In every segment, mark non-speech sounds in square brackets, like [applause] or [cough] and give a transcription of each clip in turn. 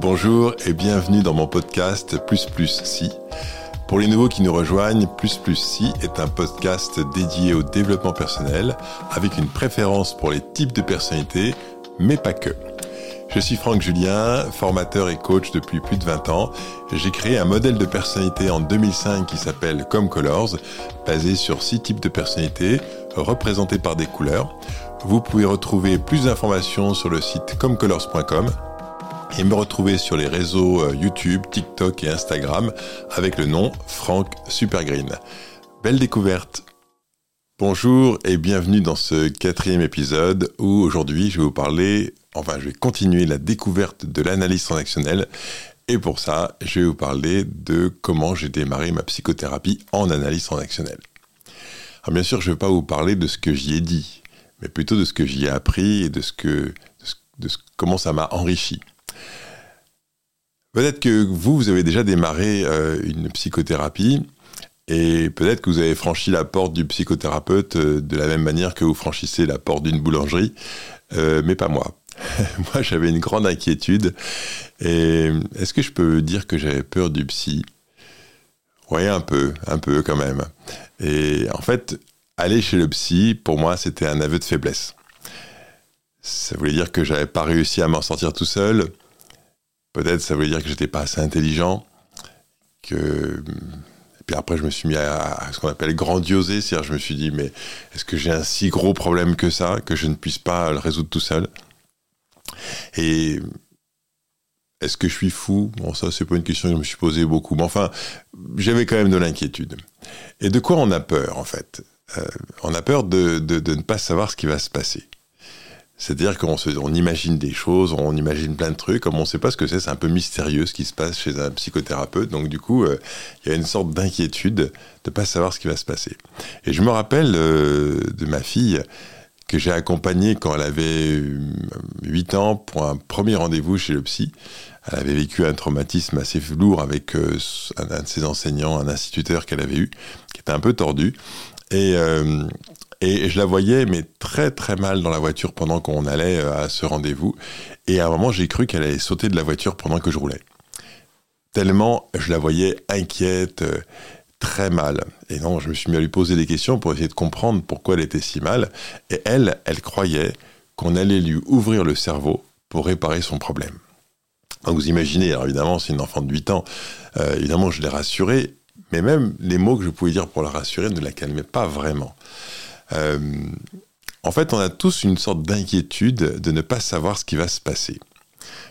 Bonjour et bienvenue dans mon podcast Plus Plus Si. Pour les nouveaux qui nous rejoignent, Plus Plus Si est un podcast dédié au développement personnel avec une préférence pour les types de personnalités, mais pas que. Je suis Franck Julien, formateur et coach depuis plus de 20 ans. J'ai créé un modèle de personnalité en 2005 qui s'appelle Comme Colors, basé sur six types de personnalités représentés par des couleurs. Vous pouvez retrouver plus d'informations sur le site comecolors.com et me retrouver sur les réseaux euh, YouTube, TikTok et Instagram avec le nom Franck Supergreen. Belle découverte Bonjour et bienvenue dans ce quatrième épisode où aujourd'hui je vais vous parler, enfin je vais continuer la découverte de l'analyse transactionnelle et pour ça je vais vous parler de comment j'ai démarré ma psychothérapie en analyse transactionnelle. Alors bien sûr je ne vais pas vous parler de ce que j'y ai dit, mais plutôt de ce que j'y ai appris et de ce que de comment ça m'a enrichi. Peut-être que vous, vous avez déjà démarré euh, une psychothérapie et peut-être que vous avez franchi la porte du psychothérapeute euh, de la même manière que vous franchissez la porte d'une boulangerie, euh, mais pas moi. [laughs] moi, j'avais une grande inquiétude. Et est-ce que je peux dire que j'avais peur du psy? Oui, un peu, un peu quand même. Et en fait, aller chez le psy, pour moi, c'était un aveu de faiblesse. Ça voulait dire que j'avais pas réussi à m'en sortir tout seul, Peut-être ça veut dire que j'étais pas assez intelligent, que et puis après, je me suis mis à, ce qu'on appelle grandioser, c'est-à-dire je me suis dit, mais est-ce que j'ai un si gros problème que ça, que je ne puisse pas le résoudre tout seul? Et est-ce que je suis fou? Bon, ça, c'est pas une question que je me suis posée beaucoup, mais enfin, j'avais quand même de l'inquiétude. Et de quoi on a peur, en fait? Euh, On a peur de, de ne pas savoir ce qui va se passer. C'est-à-dire qu'on on imagine des choses, on imagine plein de trucs, comme on ne sait pas ce que c'est, c'est un peu mystérieux ce qui se passe chez un psychothérapeute. Donc du coup, euh, il y a une sorte d'inquiétude de ne pas savoir ce qui va se passer. Et je me rappelle euh, de ma fille que j'ai accompagnée quand elle avait 8 ans pour un premier rendez-vous chez le psy. Elle avait vécu un traumatisme assez lourd avec euh, un, de ses enseignants, un instituteur qu'elle avait eu, qui était un peu tordu. Et, et je la voyais, mais très très mal dans la voiture pendant qu'on allait euh, à ce rendez-vous. Et à un moment, j'ai cru qu'elle allait sauter de la voiture pendant que je roulais. Tellement je la voyais inquiète, euh, très mal. Et non, je me suis mis à lui poser des questions pour essayer de comprendre pourquoi elle était si mal. Et elle, elle croyait qu'on allait lui ouvrir le cerveau pour réparer son problème. Donc vous imaginez, alors évidemment, c'est une enfant de 8 ans, euh, évidemment, je l'ai rassurée, mais même les mots que je pouvais dire pour la rassurer ne la calmaient pas vraiment. Euh, en fait, on a tous une sorte d'inquiétude de ne pas savoir ce qui va se passer.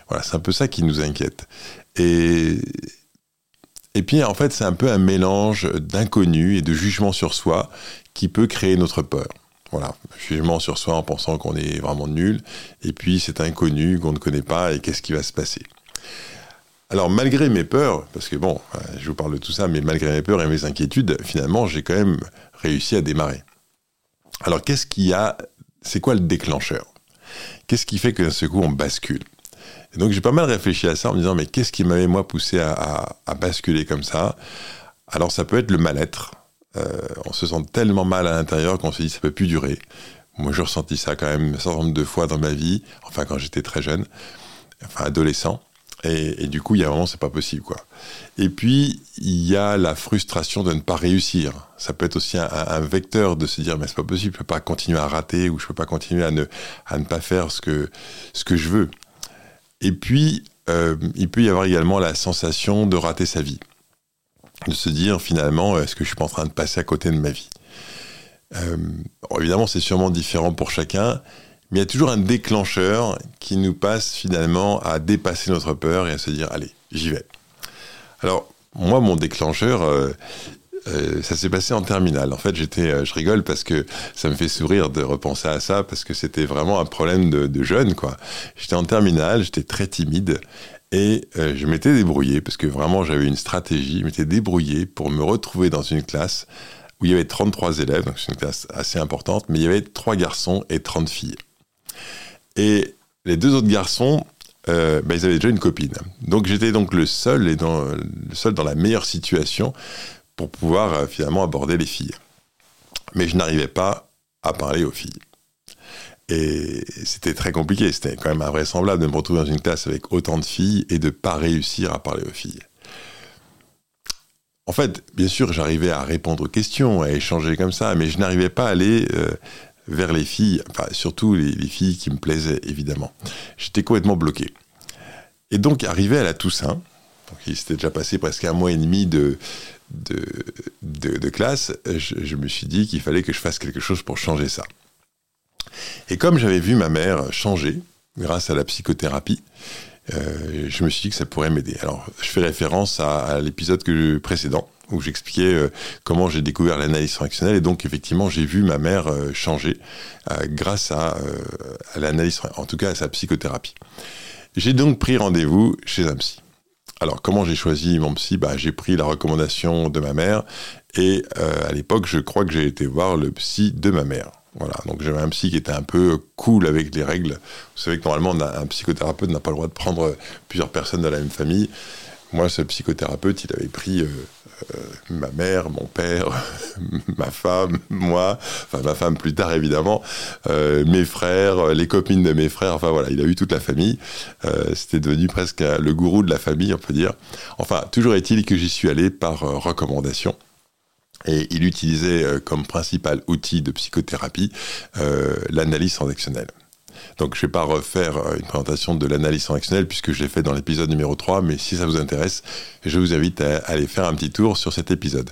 Voilà, c'est un peu ça qui nous inquiète. Et, et puis, en fait, c'est un peu un mélange d'inconnu et de jugement sur soi qui peut créer notre peur. Voilà, jugement sur soi en pensant qu'on est vraiment nul, et puis c'est inconnu qu'on ne connaît pas, et qu'est-ce qui va se passer alors malgré mes peurs, parce que bon, je vous parle de tout ça, mais malgré mes peurs et mes inquiétudes, finalement j'ai quand même réussi à démarrer. Alors, qu'est-ce qui a. C'est quoi le déclencheur? Qu'est-ce qui fait que d'un on bascule? Et donc j'ai pas mal réfléchi à ça en me disant mais qu'est-ce qui m'avait moi poussé à, basculer comme ça? Alors ça peut être le mal-être. Euh, on se sent tellement mal à l'intérieur qu'on se dit ça peut plus durer. Moi j'ai ressenti ça quand même un certain nombre de fois dans ma vie, enfin quand j'étais très jeune, enfin adolescent. Et, du coup, il y a vraiment, c'est pas possible, quoi. Et puis, il y a la frustration de ne pas réussir. Ça peut être aussi un, vecteur de se dire, mais c'est pas possible, je peux pas continuer à rater ou je peux pas continuer à ne, pas faire ce que, ce que je veux. Et puis, euh, il peut y avoir également la sensation de rater sa vie. De se dire, finalement, est-ce que je suis pas en train de passer à côté de ma vie? Euh, Évidemment, c'est sûrement différent pour chacun, mais il y a toujours un déclencheur qui nous passe finalement à dépasser notre peur et à se dire allez, j'y vais. Alors, moi, mon déclencheur, euh, euh, ça s'est passé en terminale. En fait, j'étais, euh, je rigole parce que ça me fait sourire de repenser à ça parce que c'était vraiment un problème de, de jeune, quoi. J'étais en terminale, j'étais très timide et je m'étais débrouillé parce que vraiment j'avais une stratégie, je m'étais débrouillé pour me retrouver dans une classe où il y avait 33 élèves, donc c'est une classe assez importante, mais il y avait 3 garçons et 30 filles. Et les deux autres garçons, euh, bah, ils avaient déjà une copine. Donc j'étais donc le seul et dans, le seul dans la meilleure situation pour pouvoir euh, finalement aborder les filles. Mais je n'arrivais pas à parler aux filles. Et c'était très compliqué, c'était quand même invraisemblable de me retrouver dans une classe avec autant de filles et de ne pas réussir à parler aux filles. En fait, bien sûr, j'arrivais à répondre aux questions, à échanger comme ça, mais je n'arrivais pas à aller euh, vers les filles, enfin surtout les, filles qui me plaisaient, évidemment. J'étais complètement bloqué. Et donc, arrivé à la Toussaint, donc il s'était déjà passé presque un mois et demi de, de, classe, je me suis dit qu'il fallait que je fasse quelque chose pour changer ça. Et comme j'avais vu ma mère changer grâce à la psychothérapie, euh, je me suis dit que ça pourrait m'aider. Alors, je fais référence à, l'épisode précédent où j'expliquais euh, comment j'ai découvert l'analyse transactionnelle et donc effectivement j'ai vu ma mère euh, changer grâce à, l'analyse, en tout cas à sa psychothérapie. J'ai donc pris rendez-vous chez un psy. Alors comment j'ai choisi mon psy? Bah, J'ai pris la recommandation de ma mère et à l'époque je crois que j'ai été voir le psy de ma mère. Voilà, donc j'avais un psy qui était un peu cool avec les règles. Vous savez que normalement, un psychothérapeute n'a pas le droit de prendre plusieurs personnes de la même famille. Moi, ce psychothérapeute, il avait pris euh, euh, ma mère, mon père, [laughs] ma femme, moi, enfin ma femme plus tard évidemment, euh, mes frères, les copines de mes frères, enfin voilà, il a eu toute la famille. C'était devenu presque le gourou de la famille, on peut dire. Enfin, toujours est-il que j'y suis allé par recommandation. Et il utilisait euh, comme principal outil de psychothérapie euh, l'analyse transactionnelle. Donc je ne vais pas refaire euh, une présentation de l'analyse transactionnelle puisque je l'ai fait dans l'épisode numéro 3, mais si ça vous intéresse, je vous invite à aller faire un petit tour sur cet épisode.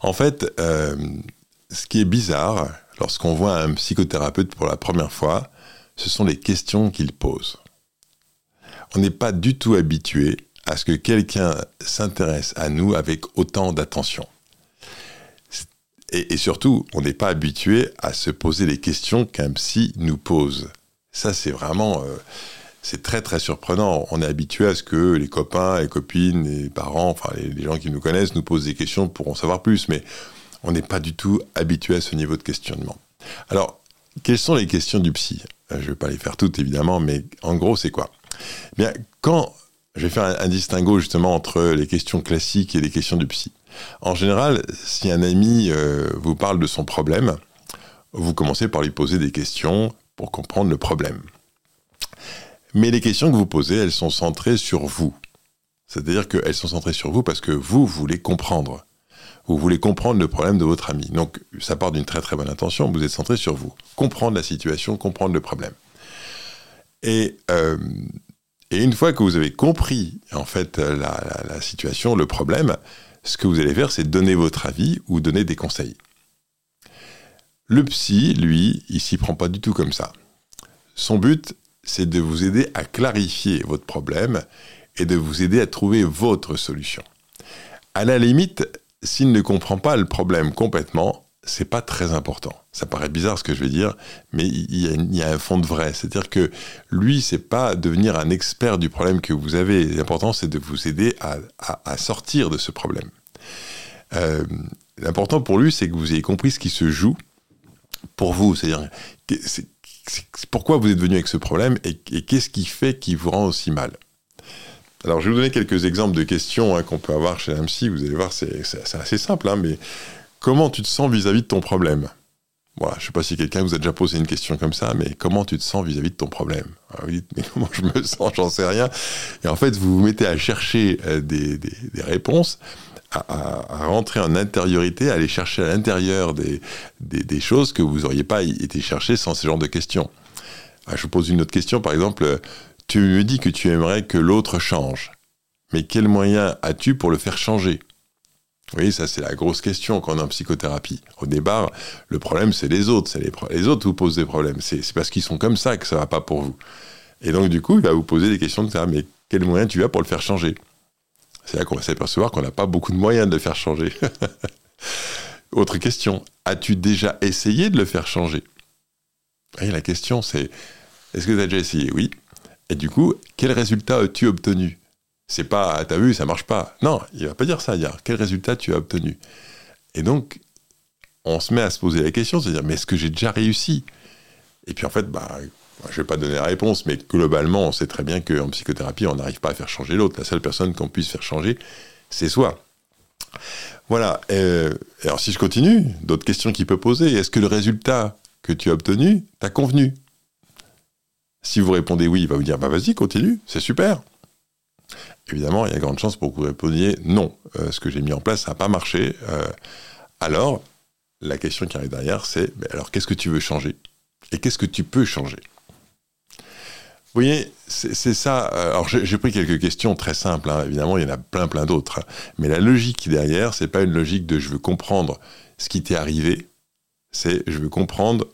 En fait, ce qui est bizarre lorsqu'on voit un psychothérapeute pour la première fois, ce sont les questions qu'il pose. On n'est pas du tout habitué à ce que quelqu'un s'intéresse à nous avec autant d'attention. Et, surtout, on n'est pas habitué à se poser les questions qu'un psy nous pose. Ça, c'est vraiment... Euh, c'est très très surprenant. On est habitué à ce que les copains, les copines, les parents, enfin les, gens qui nous connaissent nous posent des questions pour en savoir plus, mais on n'est pas du tout habitué à ce niveau de questionnement. Alors, quelles sont les questions du psy? Je ne vais pas les faire toutes évidemment, mais en gros, c'est quoi? Bien, quand je vais faire un, distinguo justement entre les questions classiques et les questions du psy. En général, si un ami euh, vous parle de son problème, vous commencez par lui poser des questions pour comprendre le problème. Mais les questions que vous posez, elles sont centrées sur vous. C'est-à-dire qu'elles sont centrées sur vous parce que vous voulez comprendre. Vous voulez comprendre le problème de votre ami. Donc, ça part d'une très très bonne intention. Vous êtes centré sur vous. Comprendre la situation, comprendre le problème. Et euh, et une fois que vous avez compris en fait la, situation, le problème, ce que vous allez faire, c'est donner votre avis ou donner des conseils. Le psy, lui, il s'y prend pas du tout comme ça. Son but, c'est de vous aider à clarifier votre problème et de vous aider à trouver votre solution. À la limite, s'il ne comprend pas le problème complètement, c'est pas très important. Ça paraît bizarre ce que je vais dire, mais il y a, un fond de vrai. C'est-à-dire que lui, c'est pas devenir un expert du problème que vous avez. L'important, c'est de vous aider à, sortir de ce problème. Euh, l'important pour lui, c'est que vous ayez compris ce qui se joue pour vous. C'est-à-dire, pourquoi vous êtes venu avec ce problème et, qu'est-ce qui fait qu'il vous rend aussi mal. Alors, je vais vous donner quelques exemples de questions hein, qu'on peut avoir chez psy. Vous allez voir, c'est assez simple, hein, mais Comment tu te sens vis-à-vis de ton problème? Je ne sais pas si quelqu'un vous a déjà posé une question comme ça, mais comment tu te sens vis-à-vis de ton problème? Vous [laughs] dites, mais comment je me sens? J'en sais rien. Et en fait, vous vous mettez à chercher euh, des, réponses, à, rentrer en intériorité, à aller chercher à l'intérieur des, choses que vous n'auriez pas été chercher sans ce genre de questions. Ah, je vous pose une autre question, par exemple, tu me dis que tu aimerais que l'autre change, mais quels moyens as-tu pour le faire changer? Oui, ça c'est la grosse question qu'on a en psychothérapie. Au départ, le problème c'est les autres, c'est les, autres vous posent des problèmes. C'est parce qu'ils sont comme ça que ça va pas pour vous. Et donc du coup, il va vous poser des questions de ça. Mais quel moyen tu as pour le faire changer? C'est là qu'on va s'apercevoir qu'on n'a pas beaucoup de moyens de le faire changer. [laughs] Autre question, as-tu déjà essayé de le faire changer? Et la question c'est, est-ce que tu as déjà essayé? Oui. Et du coup, quel résultat as-tu obtenu? C'est pas, t'as vu, ça marche pas. Non, il va pas dire ça. Il dire quel résultat tu as obtenu. Et donc, on se met à se poser la question, c'est-à-dire, mais est-ce que j'ai déjà réussi? Et puis en fait, bah, je vais pas donner la réponse, mais globalement, on sait très bien qu'en psychothérapie, on n'arrive pas à faire changer l'autre. La seule personne qu'on puisse faire changer, c'est soi. Voilà. Euh, alors si je continue, d'autres questions qu'il peut poser. Est-ce que le résultat que tu as obtenu t'a convenu? Si vous répondez oui, il va vous dire bah vas-y, continue, c'est super. Évidemment, il y a grande chance pour que vous répondiez non, euh, ce que j'ai mis en place, n'a pas marché. Euh, alors, la question qui arrive derrière, c'est alors qu'est-ce que tu veux changer? Et qu'est-ce que tu peux changer? Vous voyez, c'est ça. Euh, alors j'ai pris quelques questions très simples. Hein. Évidemment, il y en a plein, plein d'autres. Mais la logique derrière, c'est pas une logique de je veux comprendre ce qui t'est arrivé. C'est je veux comprendre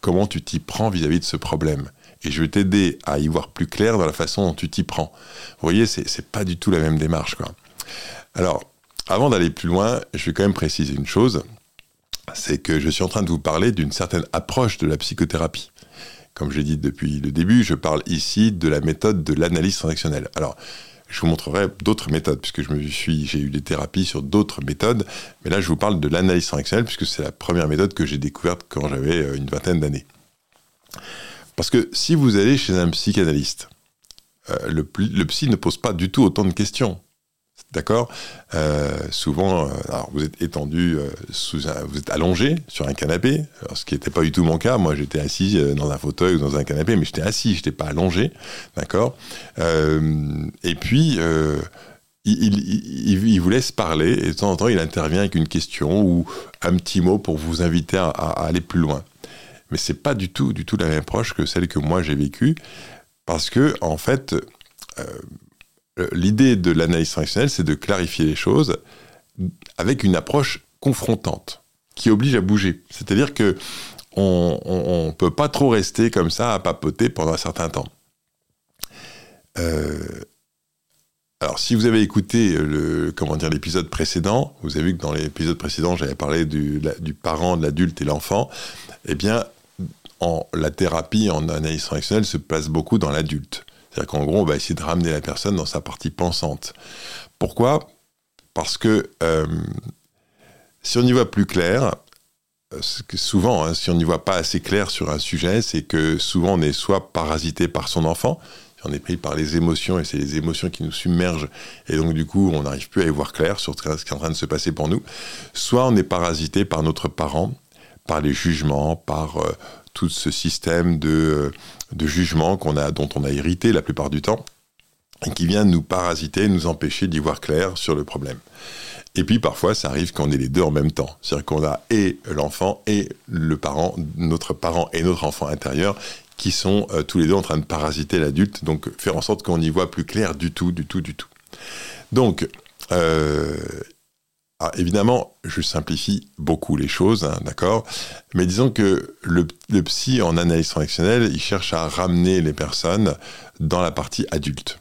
comment tu t'y prends vis-à-vis de ce problème. Et je vais t'aider à y voir plus clair dans la façon dont tu t'y prends. Vous voyez, c'est pas du tout la même démarche. Alors, avant d'aller plus loin, je vais quand même préciser une chose. C'est que je suis en train de vous parler d'une certaine approche de la psychothérapie. Comme je l'ai dit depuis le début, je parle ici de la méthode de l'analyse transactionnelle. Alors, je vous montrerai d'autres méthodes, puisque je me suis, j'ai eu des thérapies sur d'autres méthodes, mais là, je vous parle de l'analyse transactionnelle, puisque c'est la première méthode que j'ai découverte quand j'avais euh, une vingtaine d'années. Parce que si vous allez chez un psychanalyste, euh, le, psy ne pose pas du tout autant de questions. D'accord? Euh, Souvent, euh, alors vous êtes étendu, sous vous êtes allongé sur un canapé, ce qui n'était pas du tout mon cas. Moi, j'étais assis dans un fauteuil ou dans un canapé, mais j'étais assis, je n'étais pas allongé. D'accord? Et puis, il, vous laisse parler et de temps en temps, il intervient avec une question ou un petit mot pour vous inviter à aller plus loin. Mais c'est pas du tout, du tout la même approche que celle que moi j'ai vécue parce que, en fait, euh, l'idée de l'analyse transactionnelle, c'est de clarifier les choses avec une approche confrontante qui oblige à bouger. C'est-à-dire que on peut pas trop rester comme ça à papoter pendant un certain temps. Euh, alors, si vous avez écouté le, comment dire, l'épisode précédent, vous avez vu que dans l'épisode précédent, j'avais parlé du, du parent, de l'adulte et l'enfant. Eh bien, en, la thérapie en analyse transactionnelle se passe beaucoup dans l'adulte. C'est-à-dire qu'en gros, on va essayer de ramener la personne dans sa partie pensante. Pourquoi? Parce que euh, si on y voit plus clair, euh, souvent, hein, si on n'y voit pas assez clair sur un sujet, c'est que souvent on est soit parasité par son enfant, on est pris par les émotions et c'est les émotions qui nous submergent et donc du coup on n'arrive plus à y voir clair sur ce qui est en train de se passer pour nous, soit on est parasité par notre parent, par les jugements, par euh, tout ce système de, de jugement qu'on a, dont on a hérité la plupart du temps, et qui vient nous parasiter, nous empêcher d'y voir clair sur le problème. Et puis parfois, ça arrive qu'on ait les deux en même temps. C'est-à-dire qu'on a et l'enfant et le parent, notre parent et notre enfant intérieur, qui sont euh, tous les deux en train de parasiter l'adulte, donc faire en sorte qu'on n'y voit plus clair du tout, du tout, du tout. Donc, euh, ah, évidemment, je simplifie beaucoup les choses, hein, d'accord Mais disons que le, psy en analyse transactionnelle, il cherche à ramener les personnes dans la partie adulte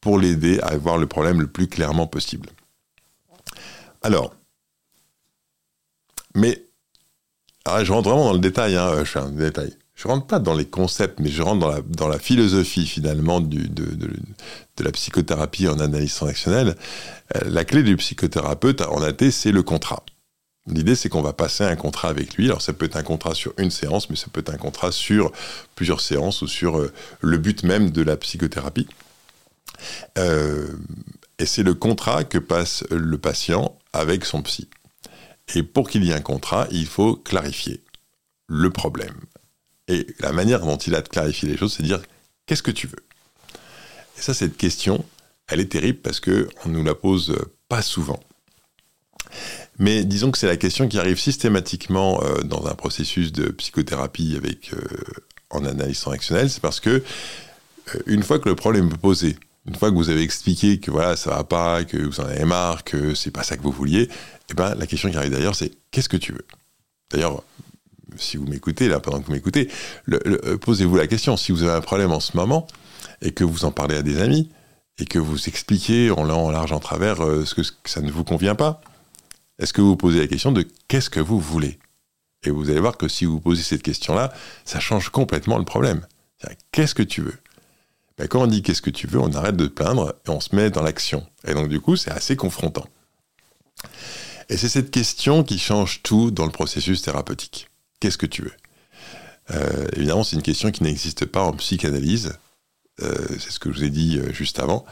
pour l'aider à voir le problème le plus clairement possible. Alors, mais je rentre vraiment dans le détail, hein, je fais un détail je rentre pas dans les concepts, mais je rentre dans la, philosophie finalement de, la psychothérapie en analyse transactionnelle. Euh, la clé du psychothérapeute en AT, c'est le contrat. L'idée, c'est qu'on va passer un contrat avec lui. Alors, ça peut être un contrat sur une séance, mais ça peut être un contrat sur plusieurs séances ou sur euh, le but même de la psychothérapie. Euh, et c'est le contrat que passe le patient avec son psy. Et pour qu'il y ait un contrat, il faut clarifier le problème, et la manière dont il a de clarifier les choses, c'est de dire qu'est-ce que tu veux? Et ça, cette question, elle est terrible parce que on nous la pose pas souvent. Mais disons que c'est la question qui arrive systématiquement euh, dans un processus de psychothérapie avec euh, en analyse transactionnelle, c'est parce que euh, une fois que le problème est posé, une fois que vous avez expliqué que voilà ça va pas, que vous en avez marre, que c'est pas ça que vous vouliez, eh ben la question qui arrive d'ailleurs c'est qu'est-ce que tu veux? D'ailleurs, si vous m'écoutez, là, pendant que vous m'écoutez, euh, posez-vous la question. Si vous avez un problème en ce moment et que vous en parlez à des amis et que vous expliquez en large, en travers euh, ce que, ça ne vous convient pas, est-ce que vous vous posez la question de qu'est-ce que vous voulez? Et vous allez voir que si vous posez cette question-là, ça change complètement le problème. Qu'est-ce que tu veux? Ben, Quand on dit qu'est-ce que tu veux, on arrête de plaindre et on se met dans l'action. Et donc du coup, c'est assez confrontant. Et c'est cette question qui change tout dans le processus thérapeutique. Qu'est-ce que tu veux euh, Évidemment, c'est une question qui n'existe pas en psychanalyse. Euh, c'est ce que je vous ai dit euh, juste avant.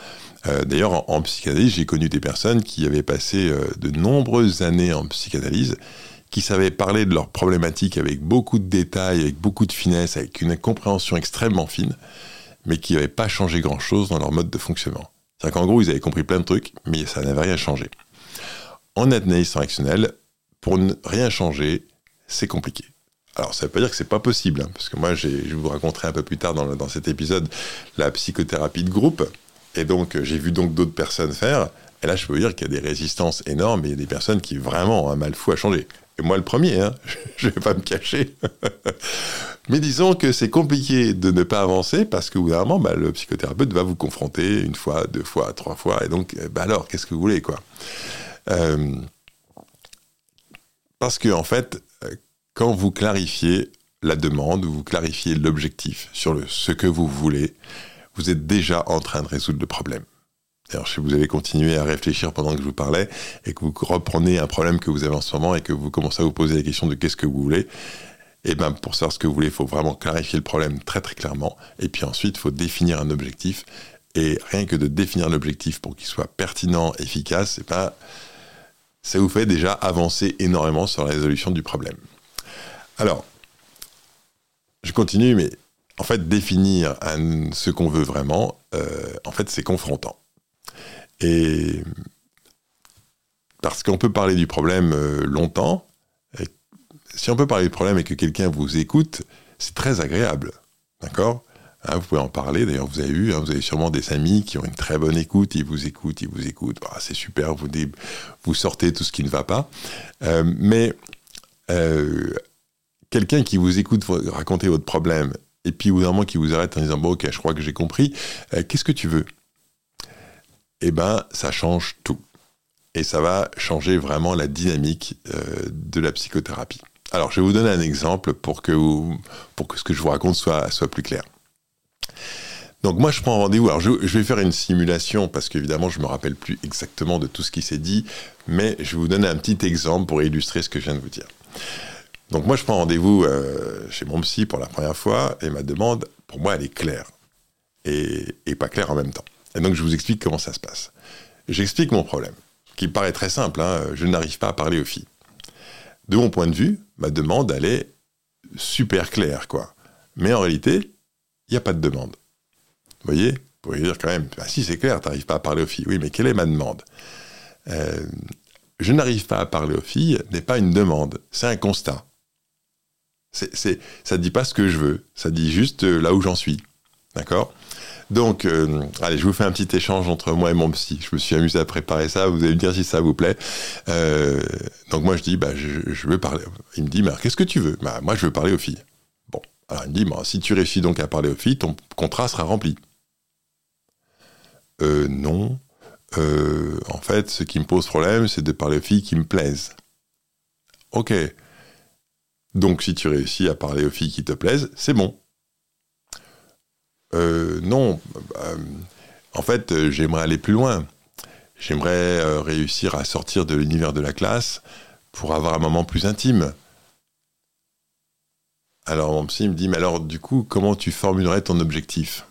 D'ailleurs, en, psychanalyse, j'ai connu des personnes qui avaient passé de nombreuses années en psychanalyse, qui savaient parler de leurs problématiques avec beaucoup de détails, avec beaucoup de finesse, avec une compréhension extrêmement fine, mais qui n'avaient pas changé grand-chose dans leur mode de fonctionnement. C'est-à-dire qu'en gros, ils avaient compris plein de trucs, mais ça n'avait rien changé. En analyse transactionnelle, pour ne rien changer, c'est compliqué. Alors, ça ne veut pas dire que c'est pas possible, hein, parce que moi, je vous raconterai un peu plus tard dans, dans cet épisode la psychothérapie de groupe, et donc j'ai vu donc d'autres personnes faire. Et là, je peux vous dire qu'il y a des résistances énormes et il y a des personnes qui vraiment ont un mal fou à changer. Et moi, le premier, hein, [laughs] je ne vais pas me cacher. [laughs] Mais disons que c'est compliqué de ne pas avancer parce que, bout bah, le psychothérapeute va vous confronter une fois, deux fois, trois fois. Et donc, bah alors, qu'est-ce que vous voulez, quoi? Euh, Parce que, en fait, quand vous clarifiez la demande, vous clarifiez l'objectif sur le, ce que vous voulez, vous êtes déjà en train de résoudre le problème. Alors, si vous avez continué à réfléchir pendant que je vous parlais et que vous reprenez un problème que vous avez en ce moment et que vous commencez à vous poser la question de qu'est-ce que vous voulez, et eh bien pour savoir ce que vous voulez, il faut vraiment clarifier le problème très très clairement. Et puis ensuite, il faut définir un objectif. Et rien que de définir l'objectif pour qu'il soit pertinent, efficace, et ben, ça vous fait déjà avancer énormément sur la résolution du problème. Alors, je continue, mais en fait, définir ce qu'on veut vraiment, euh, en fait, c'est confrontant. Et parce qu'on peut parler du problème euh, longtemps, si on peut parler du problème et que quelqu'un vous écoute, c'est très agréable. D'accord? Hein, Vous pouvez en parler. D'ailleurs, vous avez eu, hein, vous avez sûrement des amis qui ont une très bonne écoute. Ils vous écoutent, ils vous écoutent. Bah, c'est super. Vous, vous sortez tout ce qui ne va pas. Euh, mais quelqu'un qui vous écoute raconter votre problème et puis au moment qui vous arrête en disant bon ok je crois que j'ai compris qu'est-ce que tu veux? Eh ben, ça change tout. Et ça va changer vraiment la dynamique euh, de la psychothérapie. Alors, je vais vous donner un exemple pour que, pour que ce que je vous raconte soit, soit plus clair. Donc moi, je prends rendez-vous. Alors, je, vais faire une simulation parce qu'évidemment, je me rappelle plus exactement de tout ce qui s'est dit, mais je vais vous donner un petit exemple pour illustrer ce que je viens de vous dire. Donc moi, je prends rendez-vous euh, chez mon psy pour la première fois et ma demande, pour moi, elle est claire et, pas claire en même temps. Et donc je vous explique comment ça se passe. J'explique mon problème, qui paraît très simple, hein. je n'arrive pas à parler aux filles. De mon point de vue, ma demande, elle est super claire, quoi. Mais en réalité, il n'y a pas de demande. Vous voyez? Vous pourriez dire quand même, ah si c'est clair, tu n'arrives pas à parler aux filles. Oui, mais quelle est ma demande? Euh, Je n'arrive pas à parler aux filles n'est pas une demande, c'est un constat. Ça ne dit pas ce que je veux, ça dit juste euh, là où j'en suis. D'accord? Donc, euh, allez, je vous fais un petit échange entre moi et mon psy. Je me suis amusé à préparer ça. Vous allez me dire si ça vous plaît. Euh, donc moi, je dis, bah, je, veux parler. Il me dit, mais qu'est-ce que tu veux? Bah, Moi, je veux parler aux filles. Bon, alors il me dit, bah, si tu réussis donc à parler aux filles, ton contrat sera rempli. Euh, non. En fait, ce qui me pose problème, c'est de parler aux filles qui me plaisent. Ok. Donc, si tu réussis à parler aux filles qui te plaisent, c'est bon. Euh, non, euh, en fait, euh, j'aimerais aller plus loin. J'aimerais réussir à sortir de l'univers de la classe pour avoir un moment plus intime. Alors mon psy me dit, mais alors du coup, comment tu formulerais ton objectif?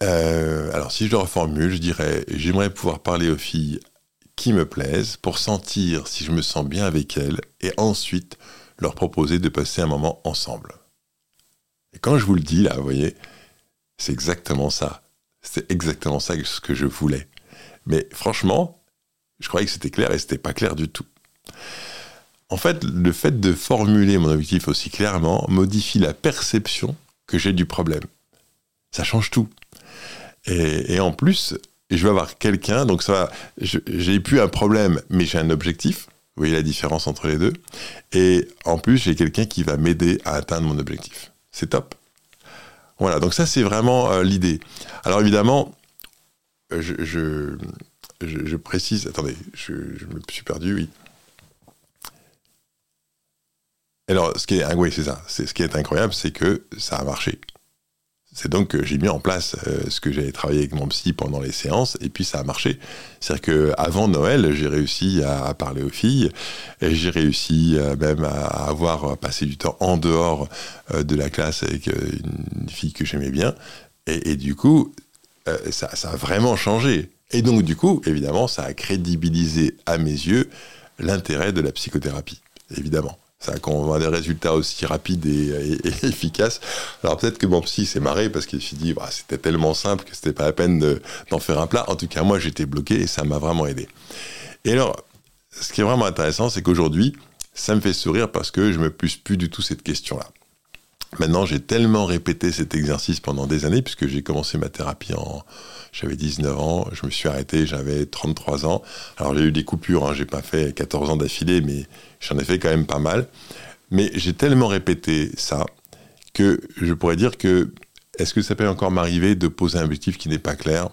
Alors si je le reformule, je dirais, j'aimerais pouvoir parler aux filles qui me plaisent pour sentir si je me sens bien avec elles et ensuite leur proposer de passer un moment ensemble. Et quand je vous le dis, là, vous voyez, c'est exactement ça. C'est exactement ça ce que je voulais. Mais franchement, je croyais que c'était clair et c'était pas clair du tout. En fait, le fait de formuler mon objectif aussi clairement modifie la perception que j'ai du problème. Ça change tout. Et, en plus, je vais avoir quelqu'un, donc ça va, j'ai plus un problème, mais j'ai un objectif. Vous voyez la différence entre les deux. Et en plus, j'ai quelqu'un qui va m'aider à atteindre mon objectif c'est top. Voilà, donc ça c'est vraiment euh, l'idée. Alors évidemment, euh, je, précise, attendez, je, me suis perdu, oui. Alors, ce qui est, oui, c'est ça. Ce qui est incroyable, c'est que ça a marché c'est donc que j'ai mis en place euh, ce que j'avais travaillé avec mon psy pendant les séances, et puis ça a marché. C'est-à-dire qu'avant Noël, j'ai réussi à, parler aux filles, et j'ai réussi euh, même à avoir passé du temps en dehors euh, de la classe avec une fille que j'aimais bien, et, du coup, ça, ça, a vraiment changé. Et donc, du coup, évidemment, ça a crédibilisé à mes yeux l'intérêt de la psychothérapie, évidemment. Ça, quand on des résultats aussi rapides et, efficaces. Alors peut-être que mon psy s'est marré parce qu'il s'est dit bah, c'était tellement simple que c'était pas la peine d'en faire un plat. En tout cas, moi j'étais bloqué et ça m'a vraiment aidé. Et alors, ce qui est vraiment intéressant, c'est qu'aujourd'hui, ça me fait sourire parce que je me pousse plus du tout cette question-là. Maintenant, j'ai tellement répété cet exercice pendant des années, puisque j'ai commencé ma thérapie en. J'avais 19 ans, je me suis arrêté, j'avais 33 ans. Alors, j'ai eu des coupures, hein, j'ai pas fait 14 ans d'affilée, mais j'en ai fait quand même pas mal. Mais j'ai tellement répété ça que je pourrais dire que. Est-ce que ça peut encore m'arriver de poser un objectif qui n'est pas clair?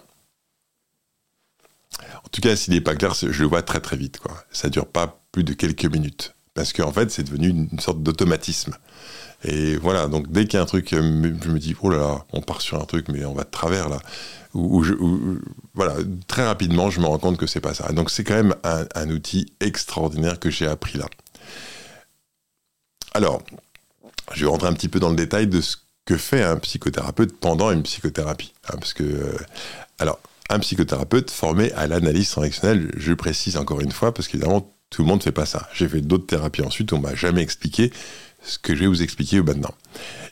En tout cas, s'il n'est pas clair, je le vois très très vite. Quoi. Ça dure pas plus de quelques minutes. Parce qu'en fait, c'est devenu une sorte d'automatisme. Et voilà, donc dès qu'il y a un truc, euh, je me dis, oh là là, on part sur un truc, mais on va de travers là. Voilà, très rapidement, je me rends compte que c'est pas ça. Donc c'est quand même un, outil extraordinaire que j'ai appris là. Alors, je vais rentrer un petit peu dans le détail de ce que fait un psychothérapeute pendant une psychothérapie. Hein, parce que, euh, alors, un psychothérapeute formé à l'analyse transactionnelle, je précise encore une fois, parce qu'évidemment, tout le monde ne fait pas ça. J'ai fait d'autres thérapies ensuite, on m'a jamais expliqué ce que je vais vous expliquer maintenant.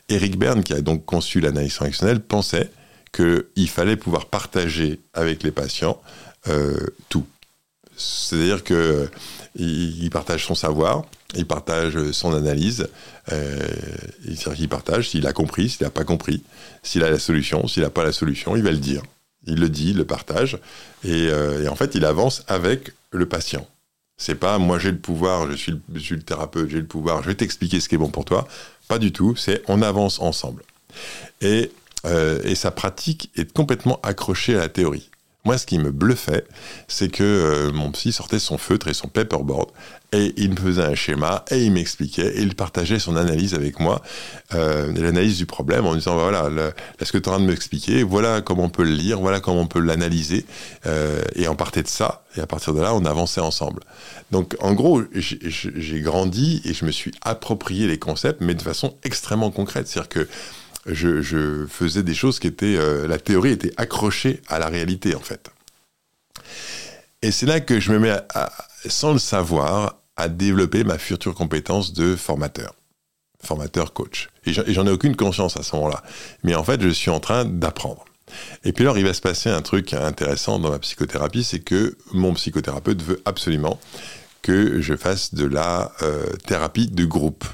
Eric Berne, qui a donc conçu l'analyse transactionnelle, pensait qu'il fallait pouvoir partager avec les patients euh, tout. C'est-à-dire que il, partage son savoir, il partage son analyse, euh, il partage s'il a compris, s'il n'a pas compris, s'il a la solution, s'il n'a pas la solution, il va le dire. Il le dit, il le partage, et, euh, et en fait, il avance avec le patient. C'est pas moi j'ai le pouvoir, je suis le, thérapeute, j'ai le pouvoir, je vais t'expliquer ce qui est bon pour toi. Pas du tout, c'est on avance ensemble. Et, euh, et sa pratique est complètement accrochée à la théorie. Moi, ce qui me bluffait, c'est que euh, mon psy sortait son feutre et son paperboard et il me faisait un schéma et il m'expliquait et il partageait son analyse avec moi, euh, l'analyse du problème en disant voilà, ce que tu es en train de m'expliquer, voilà comment on peut le lire, voilà comment on peut l'analyser euh, et on partait de ça et à partir de là on avançait ensemble. Donc en gros j'ai grandi et je me suis approprié les concepts mais de façon extrêmement concrète, c'est-à-dire que je, faisais des choses qui étaient... Euh, la théorie était accrochée à la réalité, en fait. Et c'est là que je me mets, sans le savoir, à développer ma future compétence de formateur. Formateur coach. Et j'en ai aucune conscience à ce moment-là. Mais en fait, je suis en train d'apprendre. Et puis alors, il va se passer un truc intéressant dans ma psychothérapie, c'est que mon psychothérapeute veut absolument que je fasse de la euh, thérapie de groupe.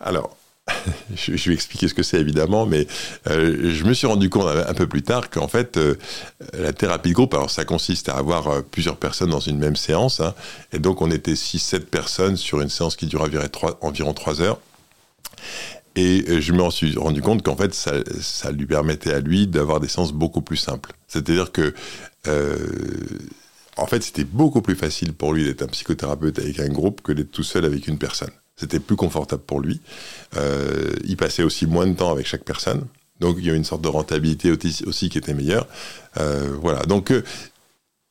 Alors, [laughs] je, vais expliquer ce que c'est évidemment, mais euh, je me suis rendu compte un peu plus tard qu'en fait, euh, la thérapie de groupe, alors ça consiste à avoir euh, plusieurs personnes dans une même séance, hein, et donc on était 6-7 personnes sur une séance qui dure environ 3, heures. Et je me suis rendu compte qu'en fait, ça, lui permettait à lui d'avoir des séances beaucoup plus simples. C'est-à-dire que, en fait, c'était beaucoup plus facile pour lui d'être un psychothérapeute avec un groupe que d'être tout seul avec une personne. C'était plus confortable pour lui. Euh, il passait aussi moins de temps avec chaque personne. Donc il y a une sorte de rentabilité aussi, qui était meilleure. Euh, voilà. Donc euh,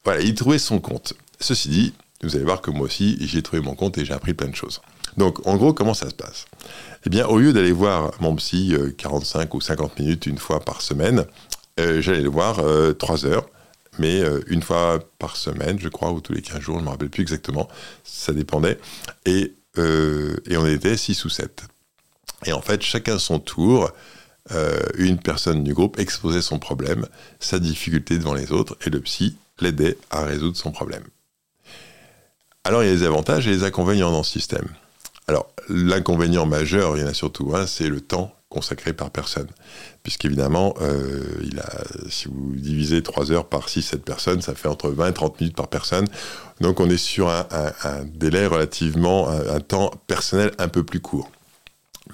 voilà, il trouvait son compte. Ceci dit, vous allez voir que moi aussi, j'ai trouvé mon compte et j'ai appris plein de choses. Donc en gros, comment ça se passe? Eh bien, au lieu d'aller voir mon psy 45 ou 50 minutes une fois par semaine, j'allais le voir 3 heures mais une fois par semaine, je crois, ou tous les 15 jours, je ne me rappelle plus exactement, ça dépendait. Et euh, et on était 6 ou 7. Et en fait, chacun son tour, euh, une personne du groupe exposait son problème, sa difficulté devant les autres, et le psy l'aidait à résoudre son problème. Alors il y a des avantages et des inconvénients dans ce système. Alors l'inconvénient majeur, il y en a surtout un, c'est le temps consacré par personne. Puisqu'évidemment, euh, si vous divisez 3 heures par 6-7 personnes, ça fait entre 20 et 30 minutes par personne. Donc on est sur un, délai relativement, un, temps personnel un peu plus court.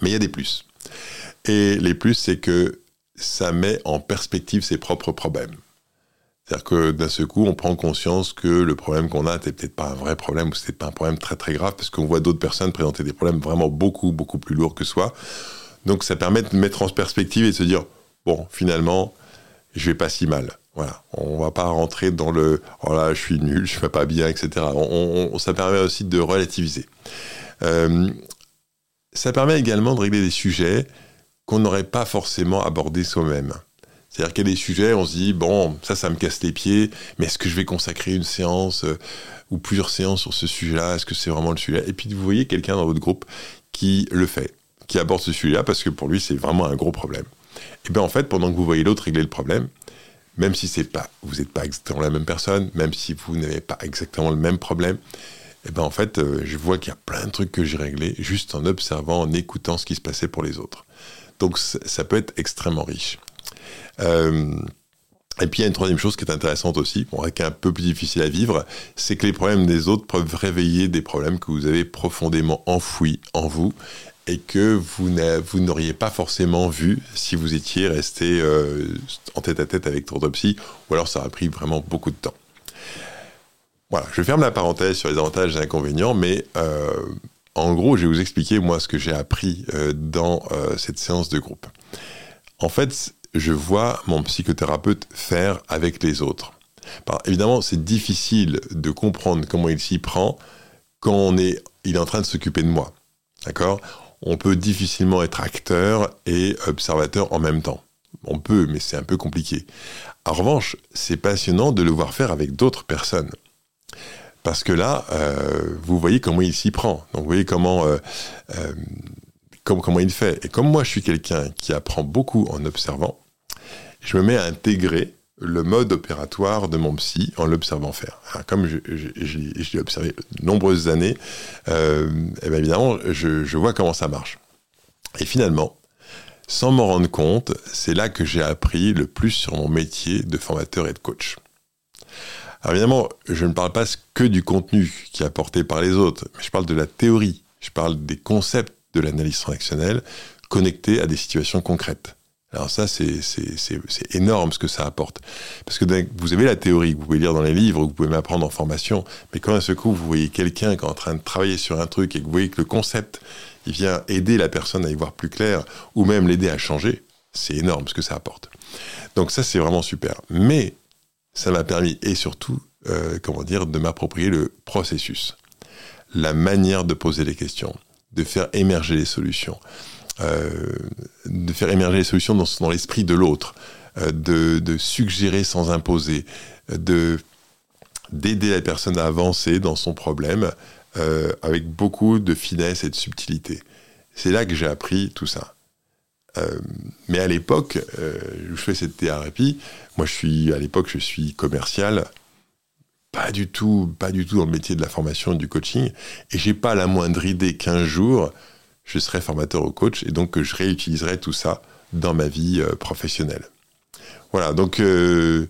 Mais il y a des plus. Et les plus, c'est que ça met en perspective ses propres problèmes. C'est-à-dire que d'un seul coup, on prend conscience que le problème qu'on a n'était peut-être pas un vrai problème ou c'était pas un problème très très grave parce qu'on voit d'autres personnes présenter des problèmes vraiment beaucoup beaucoup plus lourds que soi. Donc ça permet de mettre en perspective et de se dire, bon, finalement, je vais pas si mal. Voilà, on va pas rentrer dans le oh là, je suis nul, je vais pas bien, etc. ça permet aussi de relativiser. Euh, ça permet également de régler des sujets qu'on n'aurait pas forcément abordés soi-même. C'est-à-dire qu'il y a des sujets, on se dit, bon, ça, ça me casse les pieds, mais est-ce que je vais consacrer une séance euh, ou plusieurs séances sur ce sujet-là? Est-ce que c'est vraiment le sujet? Et puis vous voyez quelqu'un dans votre groupe qui le fait, qui aborde ce sujet-là, parce que pour lui, c'est vraiment un gros problème. Et bien en fait, pendant que vous voyez l'autre régler le problème, même si c'est pas, vous n'êtes pas exactement la même personne, même si vous n'avez pas exactement le même problème, et ben en fait, euh, je vois qu'il y a plein de trucs que j'ai réglés juste en observant, en écoutant ce qui se passait pour les autres. Donc ça peut être extrêmement riche. Euh, et puis il y a une troisième chose qui est intéressante aussi, bon, qui est un peu plus difficile à vivre, c'est que les problèmes des autres peuvent réveiller des problèmes que vous avez profondément enfouis en vous et que vous n'auriez pas forcément vu si vous étiez resté euh, en tête à tête avec psy, ou alors ça aurait pris vraiment beaucoup de temps. Voilà, je ferme la parenthèse sur les avantages et inconvénients, mais euh, en gros, je vais vous expliquer moi ce que j'ai appris euh, dans cette séance de groupe. En fait, je vois mon psychothérapeute faire avec les autres. évidemment, c'est difficile de comprendre comment il s'y prend quand on est, il est en train de s'occuper de moi. D'accord? On peut difficilement être acteur et observateur en même temps. On peut, mais c'est un peu compliqué. En revanche, c'est passionnant de le voir faire avec d'autres personnes. Parce que là, euh, vous voyez comment il s'y prend. Donc vous voyez euh, euh, comment il fait. Et comme moi, je suis quelqu'un qui apprend beaucoup en observant, je me mets à intégrer le mode opératoire de mon psy en l'observant faire. comme je, l'ai observé de nombreuses années, euh, eh bien évidemment, je, vois comment ça marche. Et finalement, sans m'en rendre compte, c'est là que j'ai appris le plus sur mon métier de formateur et de coach. Alors évidemment, je ne parle pas que du contenu qui est apporté par les autres, mais je parle de la théorie, je parle des concepts de l'analyse transactionnelle connectés à des situations concrètes. Alors ça, c'est énorme ce que ça apporte. Parce que vous avez la théorie que vous pouvez lire dans les livres, que vous pouvez m'apprendre en formation, mais quand à ce coup, vous voyez quelqu'un qui est en train de travailler sur un truc et que vous voyez que le concept, il vient aider la personne à y voir plus clair, ou même l'aider à changer, c'est énorme ce que ça apporte. Donc ça, c'est vraiment super. Mais ça m'a permis, et surtout, euh, comment dire, de m'approprier le processus, la manière de poser les questions, de faire émerger les solutions. Euh, de faire émerger les solutions dans, l'esprit de l'autre, euh, de, suggérer sans imposer, de d'aider la personne à avancer dans son problème euh, avec beaucoup de finesse et de subtilité. C'est là que j'ai appris tout ça. mais à l'époque, je fais cette thérapie. Moi, je suis à l'époque, je suis commercial, pas du tout, pas du tout dans le métier de la formation et du coaching, et j'ai pas la moindre idée qu'un jour je serai formateur au coach et donc que je réutiliserai tout ça dans ma vie euh, professionnelle. Voilà, donc euh,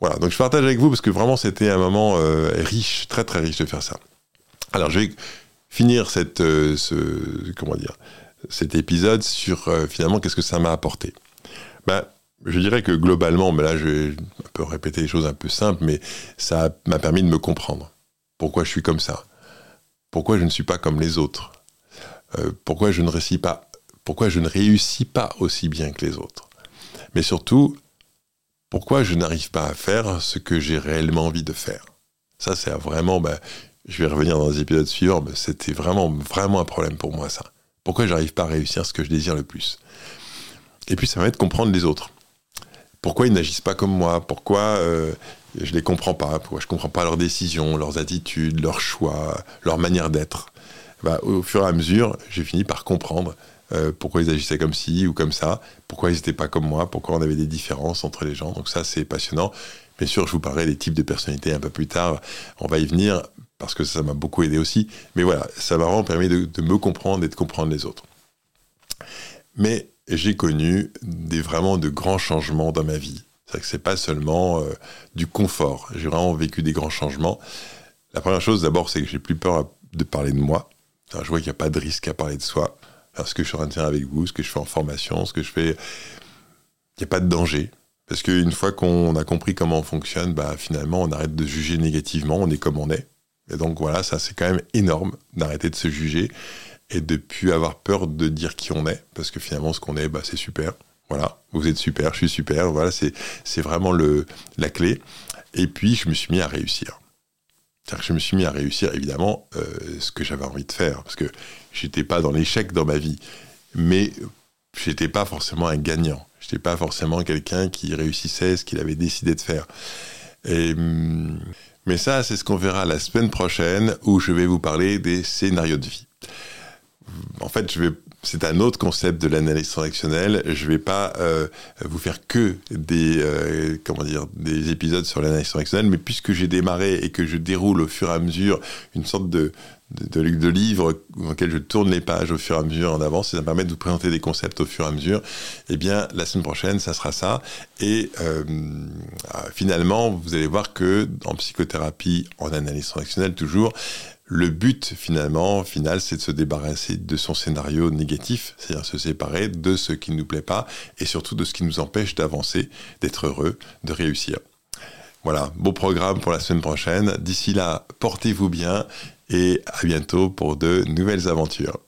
voilà, donc je partage avec vous parce que vraiment c'était un moment euh, riche, très très riche de faire ça. Alors je vais finir cette, cet épisode sur finalement qu'est-ce que ça m'a apporté. Ben, je dirais que globalement, mais là je vais répéter les choses un peu simples, mais ça m'a permis de me comprendre. Pourquoi je suis comme ça? Pourquoi je ne suis pas comme les autres? Euh, pourquoi je ne réussis pas pourquoi je ne réussis pas aussi bien que les autres? Mais surtout, pourquoi je n'arrive pas à faire ce que j'ai réellement envie de faire? Ça, c'est vraiment, ben, je vais revenir dans les épisodes suivants, mais c'était vraiment, vraiment un problème pour moi, ça. Pourquoi j'arrive pas à réussir ce que je désire le plus? Et puis, ça va être comprendre les autres. Pourquoi ils n'agissent pas comme moi? Pourquoi euh, je les comprends pas? Pourquoi je comprends pas leurs décisions, leurs attitudes, leurs choix, leur manière d'être? Bah, au fur et à mesure, j'ai fini par comprendre euh, pourquoi ils agissaient comme ci ou comme ça, pourquoi ils n'étaient pas comme moi, pourquoi on avait des différences entre les gens. Donc ça, c'est passionnant. Bien sûr, je vous parlerai des types de personnalités un peu plus tard. On va y venir parce que ça m'a beaucoup aidé aussi. Mais voilà, ça m'a vraiment permis de, me comprendre et de comprendre les autres. Mais j'ai connu des vraiment de grands changements dans ma vie. C'est que c'est pas seulement euh, du confort. J'ai vraiment vécu des grands changements. La première chose, d'abord, c'est que j'ai plus peur de parler de moi je vois qu'il n'y a pas de risque à parler de soi. Ce que je suis en train de faire avec vous, ce que je fais en formation, ce que je fais, il n'y a pas de danger. Parce qu'une fois qu'on a compris comment on fonctionne, bah, finalement, on arrête de juger négativement, on est comme on est. Et donc voilà, ça c'est quand même énorme d'arrêter de se juger et de plus avoir peur de dire qui on est, parce que finalement ce qu'on est, bah, c'est super. Voilà, vous êtes super, je suis super. Voilà, c'est vraiment la clé. Et puis je me suis mis à réussir. Que je me suis mis à réussir, évidemment, euh, ce que j'avais envie de faire, parce que j'étais pas dans l'échec dans ma vie. Mais j'étais pas forcément un gagnant. J'étais pas forcément quelqu'un qui réussissait ce qu'il avait décidé de faire. Hum, mais ça, c'est ce qu'on verra la semaine prochaine où je vais vous parler des scénarios de vie. En fait, je vais c'est un autre concept de l'analyse transactionnelle. Je ne vais pas euh, vous faire que des, euh, comment dire, des épisodes sur l'analyse transactionnelle, mais puisque j'ai démarré et que je déroule au fur et à mesure une sorte de, de, livre dans lequel je tourne les pages au fur et à mesure en avance, et ça me permet de vous présenter des concepts au fur et à mesure, eh bien, la semaine prochaine, ça sera ça. Et euh, finalement, vous allez voir que en psychothérapie, en analyse transactionnelle toujours, le but finalement, final, c'est de se débarrasser de son scénario négatif, c'est-à-dire se séparer de ce qui ne nous plaît pas et surtout de ce qui nous empêche d'avancer, d'être heureux, de réussir. Voilà, beau programme pour la semaine prochaine. D'ici là, portez-vous bien et à bientôt pour de nouvelles aventures.